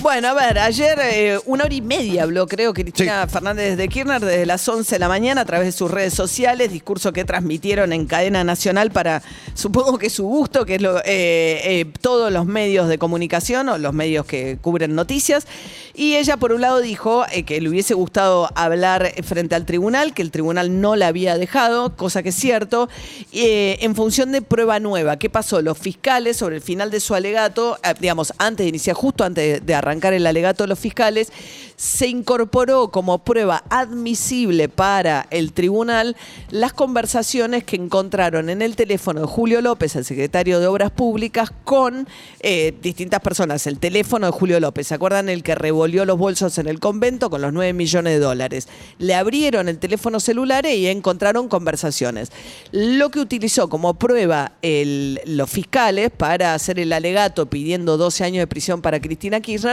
Bueno, a ver, ayer eh, una hora y media habló, creo, Cristina Fernández de Kirchner desde las 11 de la mañana a través de sus redes sociales, discurso que transmitieron en cadena nacional para, supongo que su gusto, que es lo, eh, eh, todos los medios de comunicación o los medios que cubren noticias. Y ella, por un lado, dijo que le hubiese gustado hablar frente al tribunal, que el tribunal no la había dejado, cosa que es cierto, en función de prueba nueva. ¿Qué pasó? Los fiscales, sobre el final de su alegato, digamos, antes de iniciar, justo antes de arrancar, el alegato de los fiscales, se incorporó como prueba admisible para el tribunal las conversaciones que encontraron en el teléfono de Julio López, el secretario de Obras Públicas, con eh, distintas personas. El teléfono de Julio López, ¿se acuerdan el que revolvió los bolsos en el convento con los 9 millones de dólares? Le abrieron el teléfono celular y encontraron conversaciones. Lo que utilizó como prueba los fiscales para hacer el alegato pidiendo 12 años de prisión para Cristina Kirchner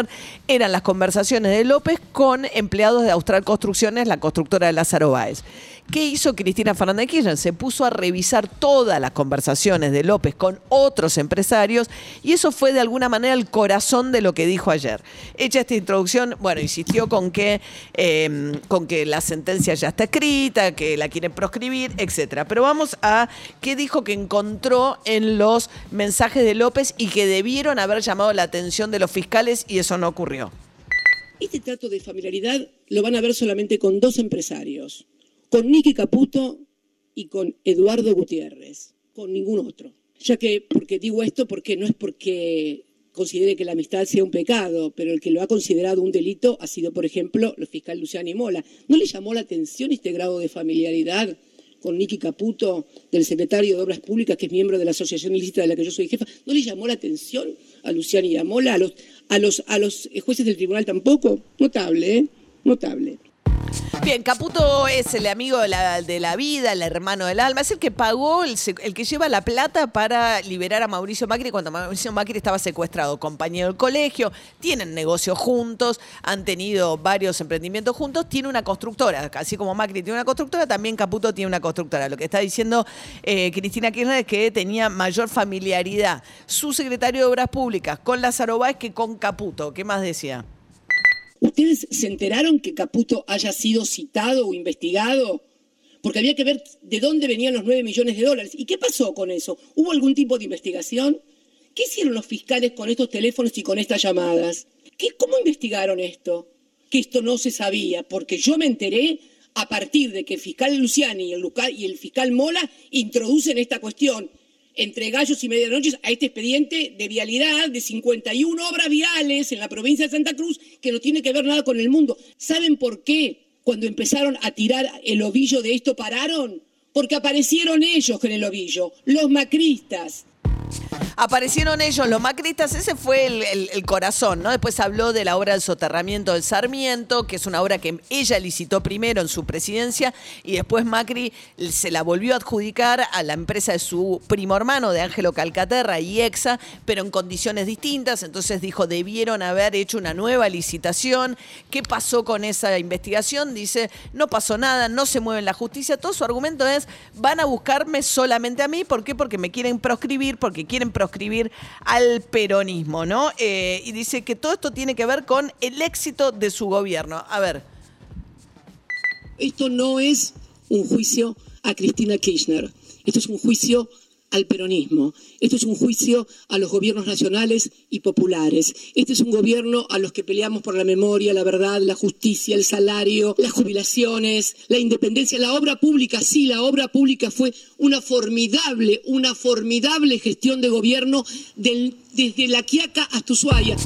eran las conversaciones de López con empleados de Austral Construcciones, la constructora de Lázaro Báez. ¿Qué hizo Cristina Fernández Kirchner? Se puso a revisar todas las conversaciones de López con otros empresarios y eso fue de alguna manera el corazón de lo que dijo ayer. Hecha esta introducción, bueno, insistió con que, em, con que la sentencia ya está escrita, que la quieren proscribir, etcétera. Pero vamos a qué dijo que encontró en los mensajes de López y que debieron haber llamado la atención de los fiscales y eso no ocurrió. Este trato de familiaridad lo van a ver solamente con dos empresarios con Nicky Caputo y con Eduardo Gutiérrez, con ningún otro. Ya que, porque digo esto, porque no es porque considere que la amistad sea un pecado, pero el que lo ha considerado un delito ha sido, por ejemplo, el fiscal Luciani Mola. ¿No le llamó la atención este grado de familiaridad con Nicky Caputo, del secretario de Obras Públicas, que es miembro de la Asociación Ilícita de la que yo soy jefa? ¿No le llamó la atención a Luciani y a los, a los, a los jueces del tribunal tampoco? Notable, ¿eh? Notable. Bien, Caputo es el amigo de la, vida, el hermano del alma, es el que pagó, el, que lleva la plata para liberar a Mauricio Macri cuando Mauricio Macri estaba secuestrado, compañero del colegio, tienen negocios juntos, han tenido varios emprendimientos juntos, tiene una constructora, así como Macri tiene una constructora, también Caputo tiene una constructora. Lo que está diciendo eh, Cristina Kirchner es que tenía mayor familiaridad su secretario de Obras Públicas con Lázaro Báez que con Caputo. ¿Qué más decía? ¿Ustedes se enteraron que Caputo haya sido citado o investigado? Porque había que ver de dónde venían los 9 millones de dólares. ¿Y qué pasó con eso? ¿Hubo algún tipo de investigación? ¿Qué hicieron los fiscales con estos teléfonos y con estas llamadas? ¿Qué, ¿Cómo investigaron esto? Que esto no se sabía, porque yo me enteré a partir de que el fiscal Luciani y y el fiscal Mola introducen esta cuestión entre gallos y medianoches a este expediente de vialidad de 51 obras viales en la provincia de Santa Cruz que no tiene que ver nada con el mundo. ¿Saben por qué cuando empezaron a tirar el ovillo de esto pararon? Porque aparecieron ellos con el ovillo, los macristas. Aparecieron ellos, los macristas, ese fue el, corazón, ¿no? Después habló de la obra del soterramiento del Sarmiento, que es una obra que ella licitó primero en su presidencia y después Macri se la volvió a adjudicar a la empresa de su primo hermano, de Ángelo Calcaterra y EXA, pero en condiciones distintas. Entonces dijo, debieron haber hecho una nueva licitación. ¿Qué pasó con esa investigación? Dice, no pasó nada, no se mueve en la justicia. Todo su argumento es, van a buscarme solamente a mí. ¿Por qué? Porque me quieren proscribir, porque quieren proscribir escribir al peronismo, ¿no? Eh, y dice que todo esto tiene que ver con el éxito de su gobierno. A ver. Esto no es un juicio a Cristina Kirchner. Esto es un juicio al peronismo. Esto es un juicio a los gobiernos nacionales y populares. Este es un gobierno a los que peleamos por la memoria, la verdad, la justicia, el salario, las jubilaciones, la independencia, la obra pública. Sí, la obra pública fue una formidable, una formidable gestión de gobierno desde La Quiaca hasta Ushuaia.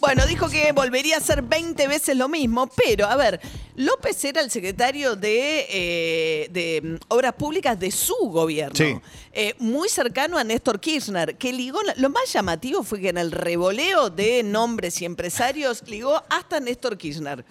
Bueno, dijo que volvería a hacer 20 veces lo mismo, pero a ver, López era el secretario de, eh, mm, Obras Públicas de su gobierno, eh, muy cercano a Néstor Kirchner, que ligó, lo más llamativo fue que en el revoleo de nombres y empresarios ligó hasta Néstor Kirchner.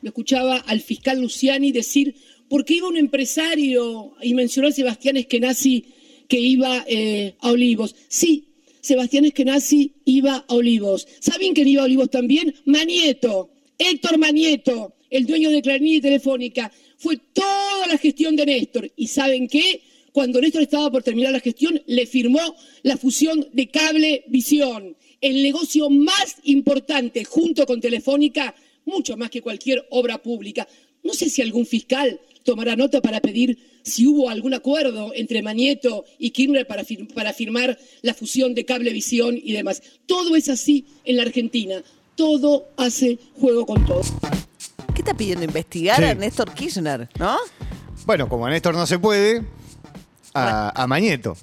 Lo escuchaba al fiscal Luciani decir porque iba un empresario y mencionó a Sebastián Eskenazi que iba eh, a Olivos. Sí, Sebastián Eskenazi iba a Olivos. ¿Saben quién iba a Olivos también? Manieto, Héctor Manieto, el dueño de Clarín y Telefónica. Fue toda la gestión de Néstor. ¿Y saben qué? Cuando Néstor estaba por terminar la gestión, le firmó la fusión de Cable Visión, el negocio más importante junto con Telefónica, mucho más que cualquier obra pública. No sé si algún fiscal tomará nota para pedir si hubo algún acuerdo entre Manieto y Kirchner para, para firmar la fusión de Cablevisión y demás. Todo es así en la Argentina. Todo hace juego con todo. ¿Qué está pidiendo investigar a Néstor Kirchner, no? Bueno, como a Néstor no se puede, a, a Mañeto.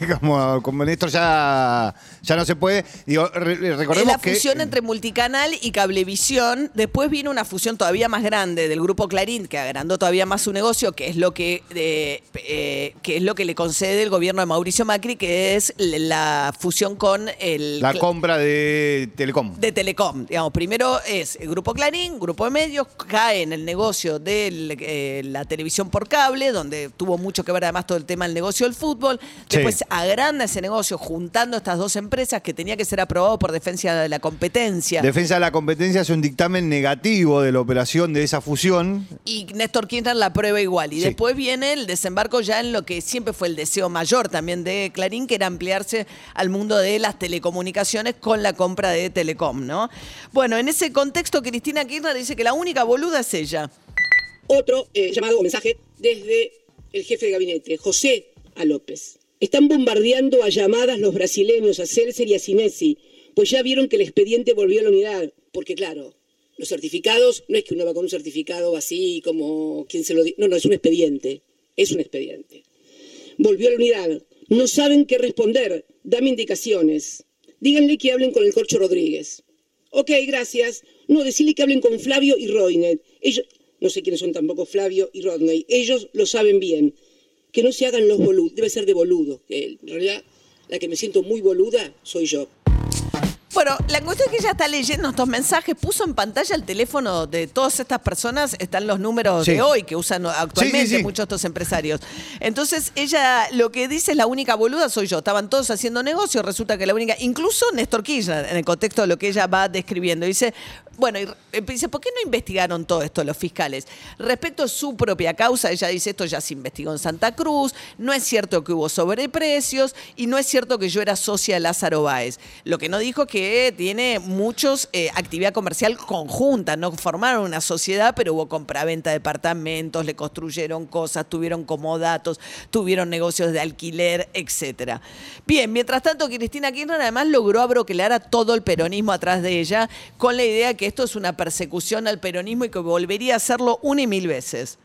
como, como Néstor ya, ya no se puede. Digo, recordemos la fusión entre multicanal y cablevisión. Después vino una fusión todavía más grande del grupo Clarín, que agrandó todavía más su negocio, que es lo que, eh, que es lo que le concede el gobierno de Mauricio Macri, que es la fusión con el. La compra de Telecom. De Telecom. Digamos, primero es el grupo Clarín, grupo de medios, cae en el negocio de eh, la televisión por cable, donde tuvo mucho que ver además todo el tema del negocio del fútbol. Después agranda ese negocio juntando estas dos empresas que tenía que ser aprobado por Defensa de la Competencia. Defensa de la Competencia es un dictamen negativo de la operación de esa fusión. Y Néstor Kirchner la prueba igual. Y después viene el desembarco ya en lo que siempre fue el deseo mayor también de Clarín, que era ampliarse al mundo de las telecomunicaciones con la compra de Telecom, ¿no? Bueno, en ese contexto, Cristina Kirchner dice que la única boluda es ella. Otro eh, llamado o mensaje desde el jefe de gabinete, José A. López. Están bombardeando a llamadas los brasileños, a Celser y a Sinesi, pues ya vieron que el expediente volvió a la unidad. Porque claro, los certificados, no es que uno va con un certificado así como quien se lo dice. No, no, es un expediente. Es un expediente. Volvió a la unidad. No saben qué responder. Dame indicaciones. Díganle que hablen con el Corcho Rodríguez. Ok, gracias. No, decirle que hablen con Flavio y Roinet. Ellos, no sé quiénes son tampoco Flavio y Rodney. Ellos lo saben bien que no se hagan los boludos, debe ser de boludo. En realidad, la que me siento muy boluda soy yo. Bueno, la cuestión es que ella está leyendo estos mensajes, puso en pantalla el teléfono de todas estas personas, están los números de hoy que usan actualmente muchos de estos empresarios. Entonces, ella lo que dice es la única boluda soy yo. Estaban todos haciendo negocio, resulta que la única, incluso Néstor Kirchner, en el contexto de lo que ella va describiendo, dice, bueno, y dice, ¿por qué no investigaron todo esto los fiscales? Respecto a su propia causa, ella dice, esto ya se investigó en Santa Cruz, no es cierto que hubo sobreprecios y no es cierto que yo era socia de Lázaro Báez. Lo que no dijo que tiene muchos eh, actividad comercial conjunta, no formaron una sociedad, pero hubo compraventa de departamentos, le construyeron cosas, tuvieron comodatos, tuvieron negocios de alquiler, etcétera. Bien, mientras tanto, Cristina Kirchner además logró abroquelar a todo el peronismo atrás de ella con la idea que esto es una persecución al peronismo y que volvería a hacerlo una y mil veces.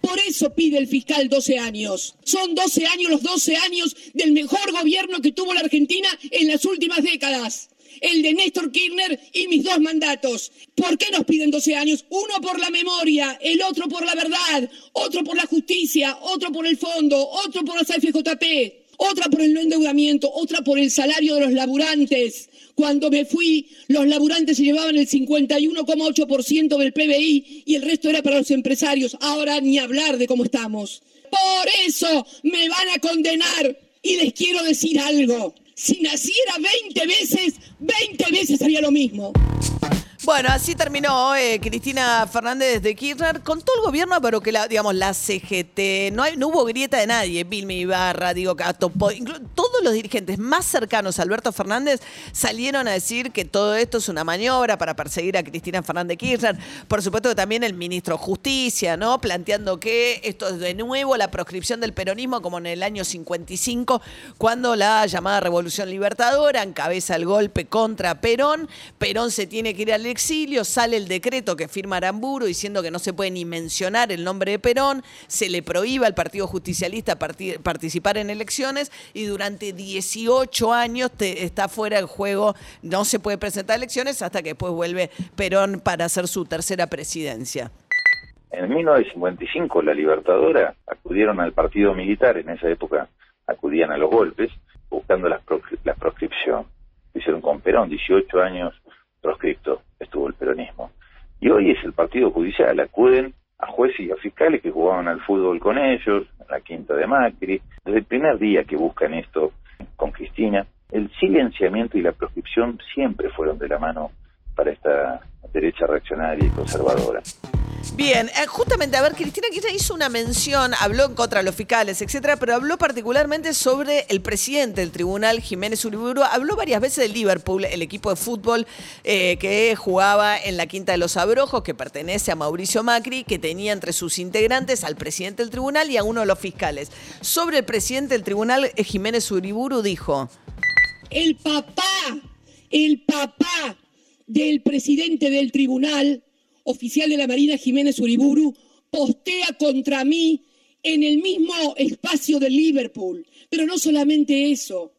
Por eso pide el fiscal 12 años. Son 12 años, los 12 años del mejor gobierno que tuvo la Argentina en las últimas décadas el de Néstor Kirchner y mis dos mandatos. ¿Por qué nos piden 12 años? Uno por la memoria, el otro por la verdad, otro por la justicia, otro por el fondo, otro por la FJP, otra por el no endeudamiento, otra por el salario de los laburantes. Cuando me fui, los laburantes se llevaban el 51,8% del PBI y el resto era para los empresarios. Ahora ni hablar de cómo estamos. Por eso me van a condenar. Y les quiero decir algo si naciera 20 veces, 20 veces haría lo mismo. Bueno, así terminó eh, Cristina Fernández de Kirchner. Con todo el gobierno, pero que la, digamos, la CGT, no, hay, no hubo grieta de nadie, Vilmi Ibarra, Diego Cato, los dirigentes más cercanos a Alberto Fernández salieron a decir que todo esto es una maniobra para perseguir a Cristina Fernández de Kirchner. Por supuesto que también el ministro de Justicia, ¿no? Planteando que esto es de nuevo la proscripción del peronismo como en el año 55, cuando la llamada Revolución Libertadora encabeza el golpe contra Perón. Perón se tiene que ir al exilio, sale el decreto que firma Aramburu diciendo que no se puede ni mencionar el nombre de Perón, se le prohíbe al Partido Justicialista participar en elecciones y durante 18 años está fuera del juego, no se puede presentar elecciones hasta que después vuelve Perón para hacer su tercera presidencia. En 1955 la Libertadora acudieron al partido militar, en esa época acudían a los golpes, buscando la, la proscripción. hicieron con Perón, 18 años proscripto estuvo el peronismo. Y hoy es el Partido Judicial, acuden a jueces y a fiscales que jugaban al fútbol con ellos, la quinta de Macri. Desde el primer día que buscan esto con Cristina, el silenciamiento y la proscripción siempre fueron de la mano para esta derecha reaccionaria y conservadora. Bien, eh, justamente, a ver, Cristina Kirchner hizo una mención, habló en contra de los fiscales, etcétera, pero habló particularmente sobre el presidente del tribunal, Jiménez Uriburu. Habló varias veces del Liverpool, el equipo de fútbol eh, que jugaba en la Quinta de los Abrojos, que pertenece a Mauricio Macri, que tenía entre sus integrantes al presidente del tribunal y a uno de los fiscales. Sobre el presidente del tribunal, eh, Jiménez Uriburu dijo. El papá, el papá del presidente del tribunal, oficial de la Marina Jiménez Uriburu, postea contra mí en el mismo espacio de Liverpool. Pero no solamente eso.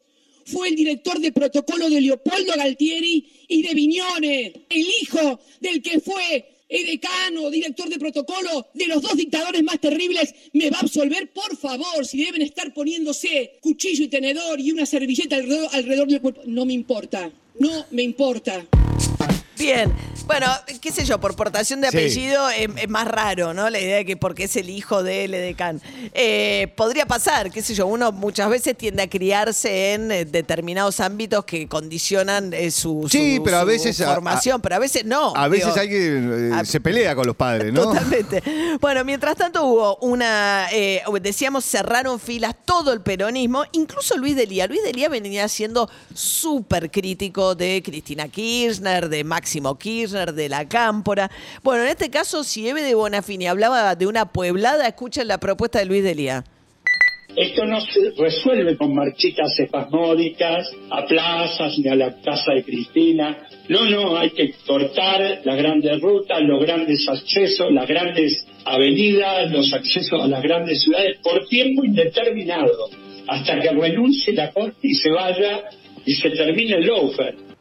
Fue el director de protocolo de Leopoldo Galtieri y de Viñones, el hijo del que fue decano, director de protocolo de los dos dictadores más terribles, me va a absolver, por favor, si deben estar poniéndose cuchillo y tenedor y una servilleta alrededor, alrededor del cuerpo. No me importa, no me importa. Bien, bueno, qué sé yo, por portación de apellido es, es más raro, ¿no? La idea de que porque es el hijo de L. Eh, podría pasar, qué sé yo, uno muchas veces tiende a criarse en eh, determinados ámbitos que condicionan eh, su, Sí, su- pero a su veces a- formación, pero a veces no. A veces Digo, alguien eh, a- se pelea con los padres, ¿no? Totalmente. Bueno, mientras tanto hubo una, eh, decíamos, cerraron filas todo el peronismo, incluso Luis Delía. Luis Delía venía siendo súper crítico de Cristina Kirchner, de Máximo Kirchner, de la Cámpora. Bueno, en este caso, si Eve de Bonafini hablaba de una pueblada, escuchen la propuesta de Luis Delía. Esto no se resuelve con marchitas espasmódicas a plazas ni a la casa de Cristina. No, no, hay que cortar las grandes rutas, los grandes accesos, las grandes avenidas, los accesos a las grandes ciudades por tiempo indeterminado, hasta que renuncie la corte y se vaya y se termine el lawfare.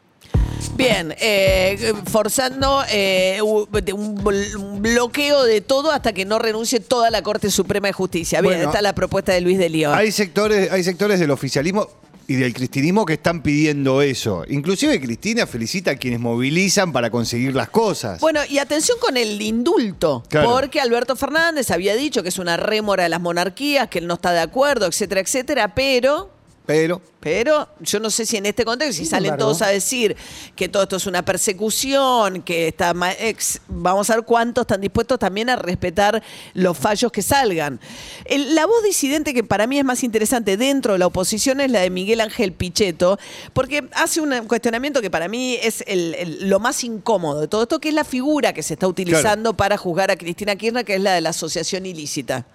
Bien, eh, forzando eh, de un, bl- un bloqueo de todo hasta que no renuncie toda la Corte Suprema de Justicia. Bien, Bueno, esta es la propuesta de Luis Delía. Hay sectores, hay sectores del oficialismo y del cristinismo que están pidiendo eso. Inclusive Cristina felicita a quienes movilizan para conseguir las cosas. Bueno, y atención con el indulto, Claro. porque Alberto Fernández había dicho que es una rémora de las monarquías, que él no está de acuerdo, etcétera, etcétera, pero Pero pero yo no sé si en este contexto, si salen embargo. todos a decir que todo esto es una persecución, que está ex- vamos a ver cuántos están dispuestos también a respetar los fallos que salgan. El- la voz disidente que para mí es más interesante dentro de la oposición es la de Miguel Ángel Pichetto, porque hace un cuestionamiento que para mí es el- el- lo más incómodo de todo esto, que es la figura que se está utilizando para juzgar a Cristina Kirchner, que es la de la asociación ilícita.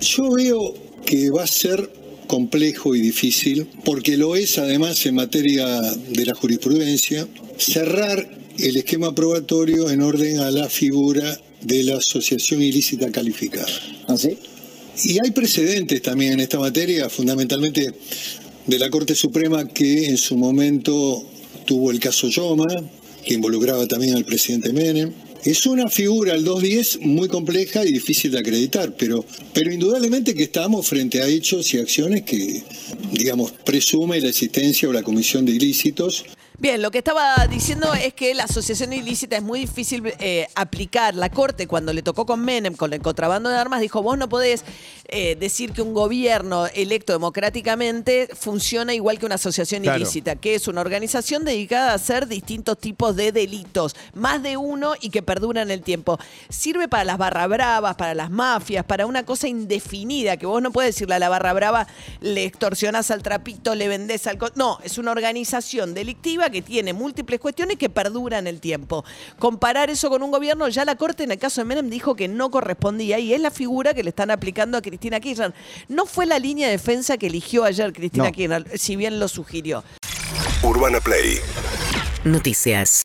Yo veo que va a ser complejo y difícil, porque lo es además en materia de la jurisprudencia, cerrar el esquema probatorio en orden a la figura de la asociación ilícita calificada. ¿Así? Y hay precedentes también en esta materia, fundamentalmente de la Corte Suprema que en su momento tuvo el caso Yoma, que involucraba también al presidente Menem. Es una figura, el 210, muy compleja y difícil de acreditar, pero, pero indudablemente que estamos frente a hechos y acciones que, digamos, presume la existencia o la comisión de ilícitos Bien, lo que estaba diciendo es que la asociación ilícita es muy difícil eh, aplicar. La Corte, cuando le tocó con Menem, con el contrabando de armas, dijo, vos no podés eh, decir que un gobierno electo democráticamente funciona igual que una asociación Claro. ilícita, que es una organización dedicada a hacer distintos tipos de delitos, más de uno y que perdura en el tiempo. Sirve para las barra bravas, para las mafias, para una cosa indefinida, que vos no puedes decirle a la barra brava, le extorsionás al trapito, le vendés al... co-". No, es una organización delictiva que tiene múltiples cuestiones que perduran el tiempo. Comparar eso con un gobierno, ya la Corte en el caso de Menem dijo que no correspondía y es la figura que le están aplicando a Cristina Kirchner. No fue la línea de defensa que eligió ayer Cristina No. Kirchner, si bien lo sugirió. Urbana Play Noticias.